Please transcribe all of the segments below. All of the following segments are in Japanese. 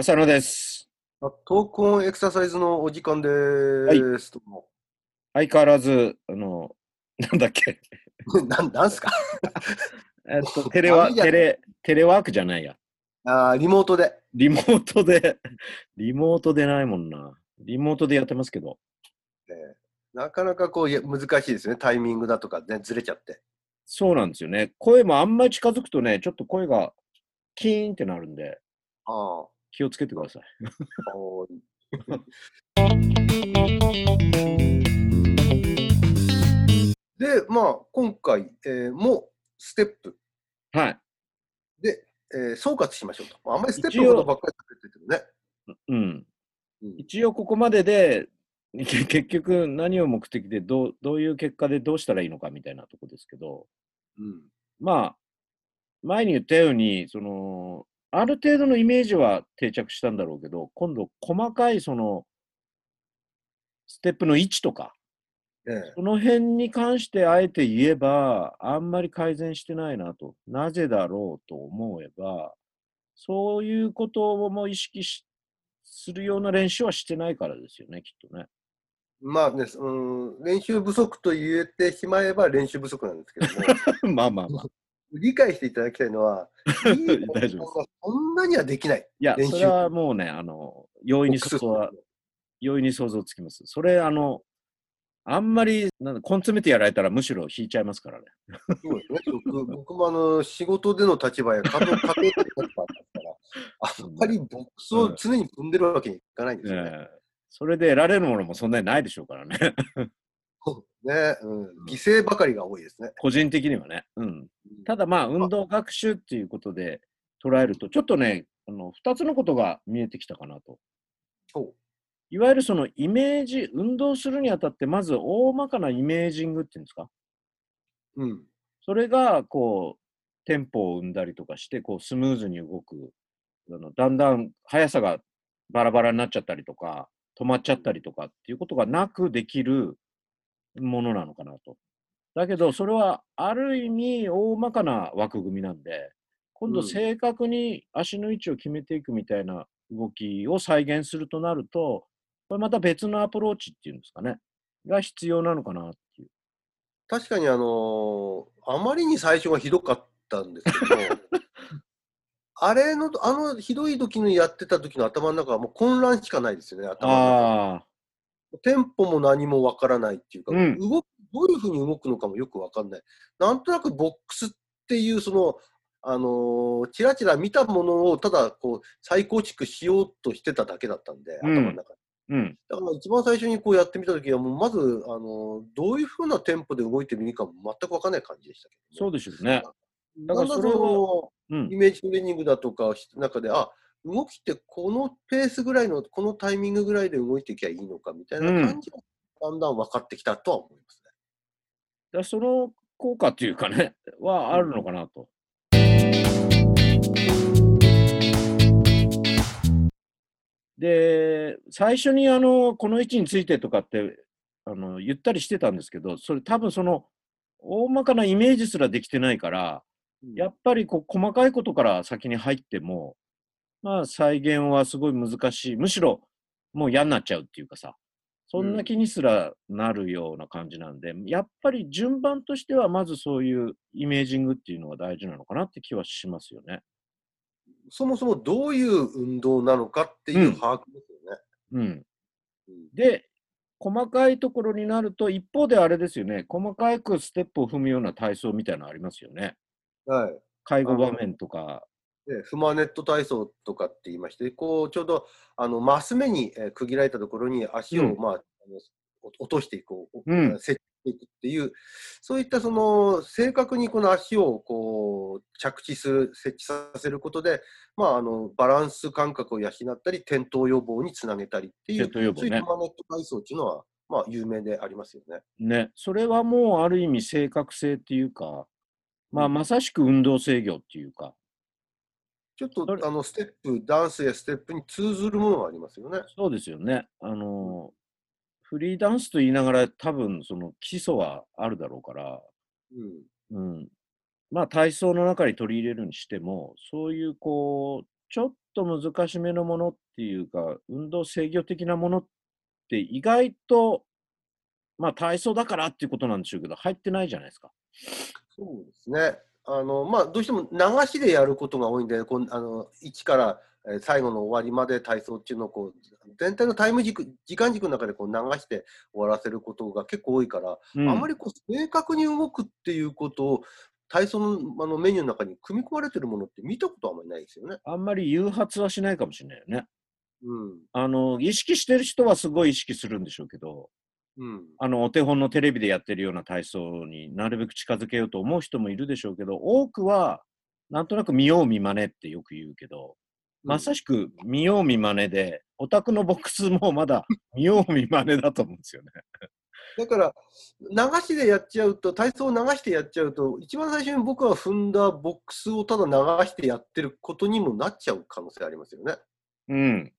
浅野です。あトークオンエクササイズのお時間です。どうも相変わらず、あの、なんだっけ、なんなんすか？えっと、テレワテレ、テレワークじゃないや。あーリモートで。リモートで、リモートでないもんな。リモートでやってますけど。えーなかなかこう難しいですね。タイミングだとかね、ずれちゃって。そうなんですよね。声もあんまり近づくとね、ちょっと声がキーンってなるんで、あ気をつけてください。で、まあ、今回、えーもステップはい。で、えー総括しましょうと。あんまりステップのことばっかり喋っててもね。うん。うん一応ここまでで、け 結局何を目的でどうどういう結果でどうしたらいいのかみたいなとこですけど、うんまあ、前に言ったように、その、ある程度のイメージは定着したんだろうけど、今度、細かいその、ステップの位置とか、ええその辺に関してあえて言えば、あんまり改善してないなと。なぜだろうと思えば、そういうことも意識しするような練習はしてないからですよね、きっとね。まあね、うん、練習不足と言えてしまえば練習不足なんですけども。まあまあまあ。理解していただきたいのは、い い大丈夫そんなにはできない。いや、それはもうね、あの、容易に想像は、容易に想像つきます。それ、あの、あんまりなんだ根詰めてやられたらむしろ引いちゃいますからね。そうですね。僕僕もあの仕事での立場や家族家庭での立場だったから、あんまりボックスを常に踏んでるわけにいかないんですよね。ええそれで得られるものもそんなにないでしょうからね。ねうん、犠牲ばかりが多いですね。個人的にはね。うん。ただまあ、運動学習っていうことで捉えると、ちょっとね、あの2つのことが見えてきたかなと。そういわゆるそのイメージ、運動するにあたって、まず大まかなイメージングっていうんですか？うんそれが、こう、テンポを生んだりとかして、こう、スムーズに動く。あのだんだん速さがバラバラになっちゃったりとか、止まっちゃったりとかっていうことがなくできるものなのかなと。だけど、それはある意味大まかな枠組みなんで、今度うん正確に足の位置を決めていくみたいな動きを再現するとなると、これまた別のアプローチっていうんですかね、が必要なのかなっていう。確かにあのあまりに最初がひどかったんですけど、あれの、あのひどい時のやってた時の頭の中はもう混乱しかないですよね、頭の中。テンポも何もわからないっていうか、うん動くどういうふうに動くのかもよくわかんない。なんとなくボックスっていうその、あのーちらちら見たものをただこう再構築しようとしてただけだったんで、うん頭の中で。うん。だから一番最初にこうやってみた時はもうまず、あのーどういうふうなテンポで動いてもいいかも全くわかんない感じでしたけど、そうでしょうね。だだからそれをイ。メージトレーニングだとか中で、あ動きってこのペースぐらいの、このタイミングぐらいで動いていきゃいいのかみたいな感じが、だんだん分かってきたとは思いますね。だからその効果っていうかね、はあるのかなと。で、最初にあの、この位置についてとかって、あの、言ったりしてたんですけど、それ多分その、大まかなイメージすらできてないから、やっぱりこう細かいことから先に入っても、まあ再現はすごい難しい。むしろもう嫌になっちゃうっていうかさ、そんな気にすらなるような感じなんで、やっぱり順番としてはまずそういうイメージングっていうのが大事なのかなって気はしますよね。そもそもどういう運動なのかっていう把握ですよね。うん。うんで、細かいところになると、一方であれですよね、細かくステップを踏むような体操みたいなのありますよね。はい介護場面とか。でフマネット体操とかって言いまして、こうちょうどあのマス目にえー区切られたところに足を、うん。まあ、あのお落としていこう、うん。設置していくっていう、そういったその正確にこの足をこう着地する、設置させることで、まあ、あのバランス感覚を養ったり、転倒予防につなげたりっていう、ね。そういうフマネット体操っていうのは、まあ、有名でありますよね。ね、それはもうある意味正確性っていうか、まあ、まさしく運動制御っていうか、ちょっとあのステップ、ダンスやステップに通ずるものがありますよね。そうですよね。あの、フリーダンスと言いながら多分その基礎はあるだろうから、うんうん。まあ体操の中に取り入れるにしても、そういうこう、ちょっと難しめのものっていうか、運動制御的なものって意外と、まあ体操だからっていうことなんでしょうけど、入ってないじゃないですか。そうですね。あのまあ、どうしても流しでやることが多いんで、こんあの1からえー最後の終わりまで体操っていうのをこう全体のタイム軸、時間軸の中でこう流して終わらせることが結構多いから、うんあまりこう正確に動くっていうことを体操のあのメニューの中に組み込まれてるものって見たことはあんまりないですよね。あんまり誘発はしないかもしれないよね。うん。あの、意識してる人はすごい意識するんでしょうけど、うん。あの、お手本のテレビでやってるような体操になるべく近づけようと思う人もいるでしょうけど、多くは、なんとなく見よう見まねってよく言うけど、まさしく見よう見まねで、オタクのボックスもまだ 見よう見まねだと思うんですよね。だから、流しでやっちゃうと、体操を流してやっちゃうと、一番最初に僕が踏んだボックスをただ流してやってることにもなっちゃう可能性ありますよね。うん。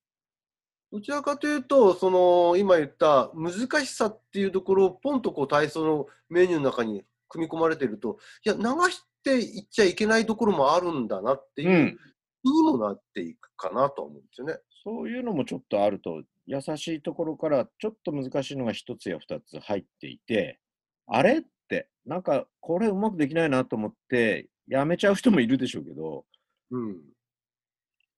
どちらかというと、その今言った難しさっていうところをポンとこう体操のメニューの中に組み込まれていると、いや、流していっちゃいけないところもあるんだなっていうう、ん。にもなっていくかなとは思うんですよね。そういうのもちょっとあると、優しいところからちょっと難しいのが一つや二つ入っていて、あれって、なんかこれうまくできないなと思って、やめちゃう人もいるでしょうけど、うん。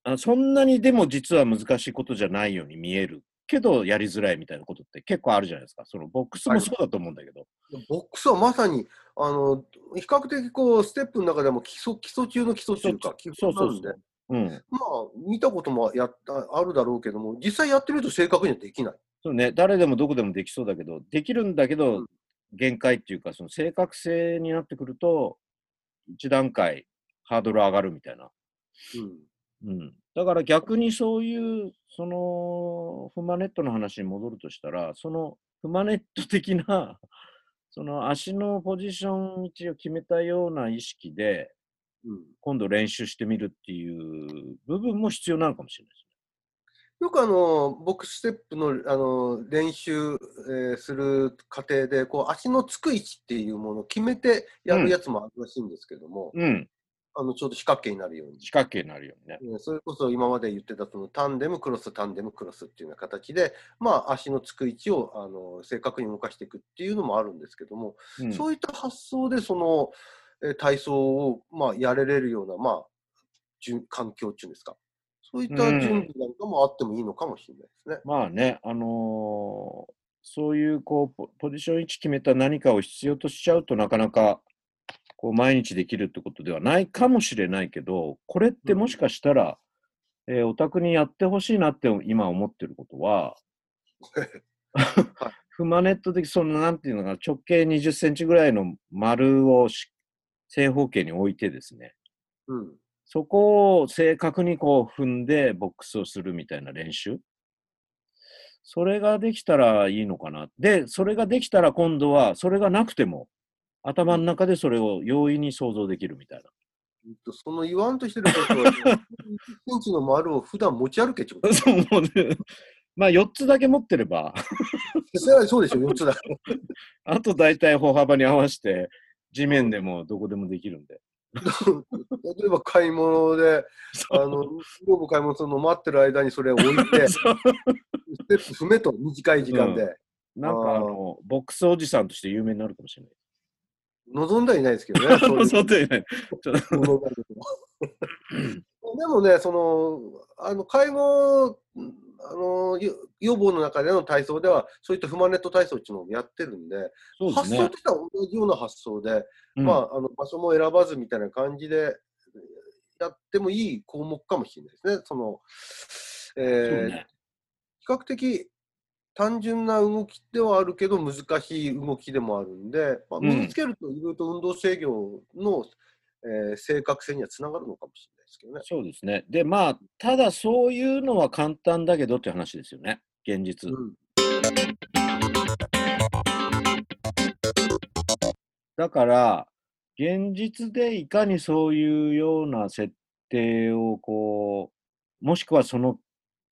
あそんなにでも実は難しいことじゃないように見えるけど、やりづらいみたいなことって結構あるじゃないですか。そのボックスもそうだと思うんだけど。ボックスはまさに、あの、比較的こう、ステップの中でも基礎、基礎中の基礎中か、基そうそうそう礎なんで、うん。まあ、見たこともやったあるだろうけども、実際やってみると正確にはできない。そうね、誰でもどこでもできそうだけど、できるんだけど、うん限界っていうか、その正確性になってくると、一段階ハードル上がるみたいな。うん。うん。だから逆にそういう、その、フマネットの話に戻るとしたら、そのフマネット的な、その足のポジション位置を決めたような意識で、うん。今度練習してみるっていう部分も必要なのかもしれないですよくあの、ボックスステップのあの練習、えーする過程で、こう足のつく位置っていうものを決めてやるやつもあるらしいんですけども、ね。うん。あのちょうど四角形になるように。四角形になるようにね。えーそれこそ今まで言ってたそのタンデム、クロス、タンデム、クロスっていうような形で、まあ、足のつく位置をあの正確に動かしていくっていうのもあるんですけども、うん、そういった発想でその、えー体操を、まあ、やれれるような、まあ、順環境っていうんですか。そういった準備なんかもあってもいいのかもしれないですね。まあね、あのーそういうこうポポジション位置決めた何かを必要としちゃうとなかなかこう毎日できるってことではないかもしれないけど、これってもしかしたら、えーお宅にやってほしいなって今思ってることは、フマネット的、そのなんていうのかな、直径20センチぐらいの丸をし正方形に置いてですね、うん。そこを正確にこう踏んでボックスをするみたいな練習。それができたらいいのかな。で、それができたら今度は、それがなくても、頭の中でそれを容易に想像できるみたいな。えっとその言わんとしてることは、1センチの丸を普段持ち歩けってことそうねまあ4つだけ持ってれば、それはそうでしょ、4つだ。あと大体歩幅に合わせて、地面でもどこでもできるんで。例えば買い物で、あの、女房買い物するの待ってる間にそれを置いて、ステップ踏めと短い時間で。なんかあの、ボックスおじさんとして有名になるかもしれない。望んではいないですけどね。そういうそうだよね。ちょっとものがあるとでもね、その、あの、介護、あの、よ予防の中での体操では、そういったフマネット体操っていうのをやってるんで、ですね発想と。しては同じような発想で、うんまあ、あの場所も選ばずみたいな感じでやってもいい項目かもしれないですね。その、えーね比較的単純な動きではあるけど難しい動きでもあるんで、まあ、うん身につけるといろいろと運動制御の、えー正確性にはつながるのかもしれないですけどね。そうですね。で、まあ、ただそういうのは簡単だけどっていう話ですよね。現実。うんだから、現実でいかにそういうような設定をこう、もしくはその、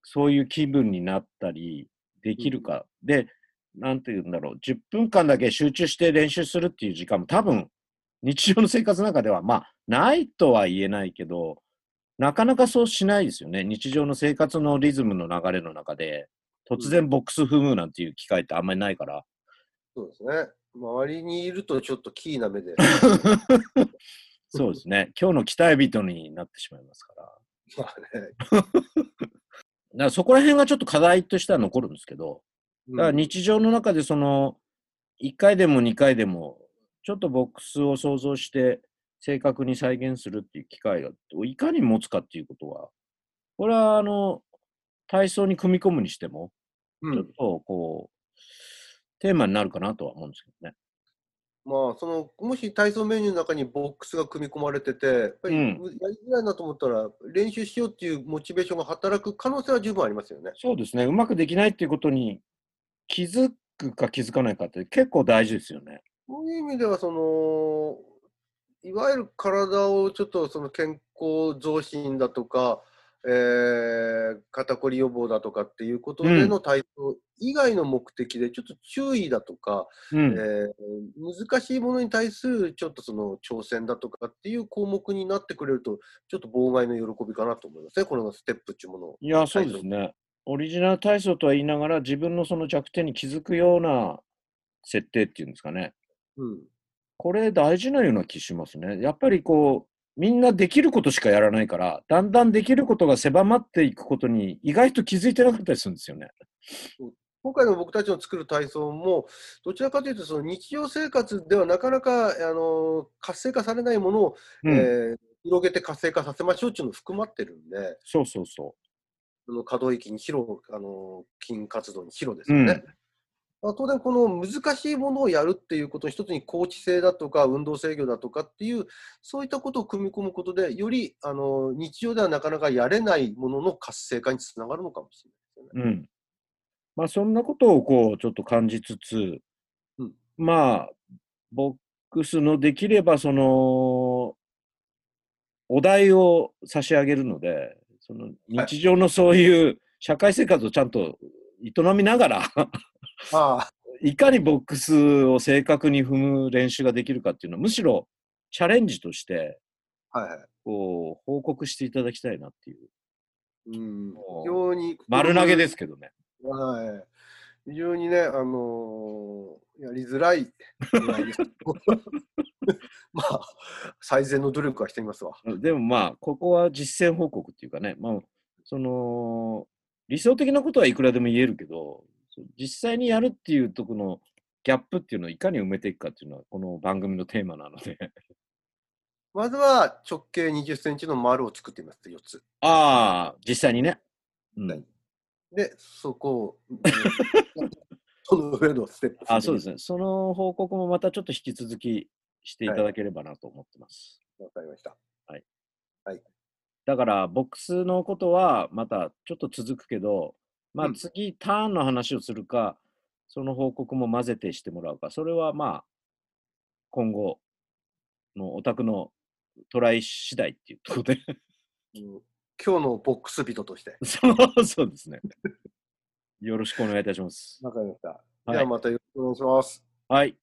そういう気分になったりできるか。で、なんて言うんだろう、10分間だけ集中して練習するっていう時間も多分、日常の生活の中では、まあ、ないとは言えないけど、なかなかそうしないですよね。日常の生活のリズムの流れの中で、突然ボックス踏むなんていう機会ってあんまりないから。そうですね。周りにいるとちょっとキーな目で。そうですね。今日の期待人になってしまいますから。まあね。だからそこら辺がちょっと課題としては残るんですけど、うんだから日常の中でその、1回でも2回でも、ちょっとボックスを想像して正確に再現するっていう機会が、いかに持つかっていうことは、これはあの、体操に組み込むにしても、うんちょっとこう、テーマになるかなとは思うんですけどね。まあ、その、もし体操メニューの中にボックスが組み込まれてて、やっぱりりづらいなと思ったら、練習しようっていうモチベーションが働く可能性は十分ありますよね。そうですね。うまくできないっていうことに気づくか気づかないかって結構大事ですよね。そういう意味では、その、いわゆる体をちょっとその健康増進だとか、えー肩こり予防だとかっていうことでの体操以外の目的で、ちょっと注意だとか、うん。えー難しいものに対するちょっとその挑戦だとかっていう項目になってくれると、ちょっと妨害の喜びかなと思いますね、このステップっていうものを。いや、そうですね。オリジナル体操とは言いながら、自分のその弱点に気づくような設定っていうんですかね。うん、これ大事なような気しますね。やっぱりこう、みんなできることしかやらないから、だんだんできることが狭まっていくことに意外と気づいてなかったりするんですよね。今回の僕たちの作る体操も、どちらかというと、その日常生活ではなかなかあの活性化されないものを、うん。えー広げて活性化させましょうっていうのを含まってるんで、そうそうそその可動域に広、あの筋活動に広ですよね。まあ当然、この難しいものをやるっていうことの一つに、高知性だとか、運動制御だとかっていう、そういったことを組み込むことで、よりあの日常ではなかなかやれないものの活性化につながるのかもしれないですよね。う。うん。まあそんなことをこう、ちょっと感じつつ、うんまあ、ボックスのできればその、お題を差し上げるので、その日常のそういう社会生活をちゃんと営みながら、あいかにボックスを正確に踏む練習ができるかっていうのは、むしろチャレンジとして、あ、はいはい。こう、報告していただきたいなっていう。うん、非常に。丸投げですけどね。はい。非常にね、あのーやりづらい。まあ、最善の努力はしてみますわ。でもまあ、ここは実践報告っていうかね、まあ、その、理想的なことはいくらでも言えるけど、実際にやるっていうとこのギャップっていうのをいかに埋めていくかっていうのは、この番組のテーマなので。まずは直径20センチの丸を作ってみます、4つ。ああ、実際にね。うんはいで、そこを、その上のステップ。あそうですね。その報告もまたちょっと引き続きしていただければなと思ってます。わかりました。だから、ボックスのことはまたちょっと続くけど、まうんあ次、ターンの話をするか、その報告も混ぜてしてもらうか、それはまあ、今後のお宅のトライ次第っていうところで、うん今日のボックス人として。そうそうですね。よろしくお願いいたします。わかりました。はいではまたよろしくお願いします。はい。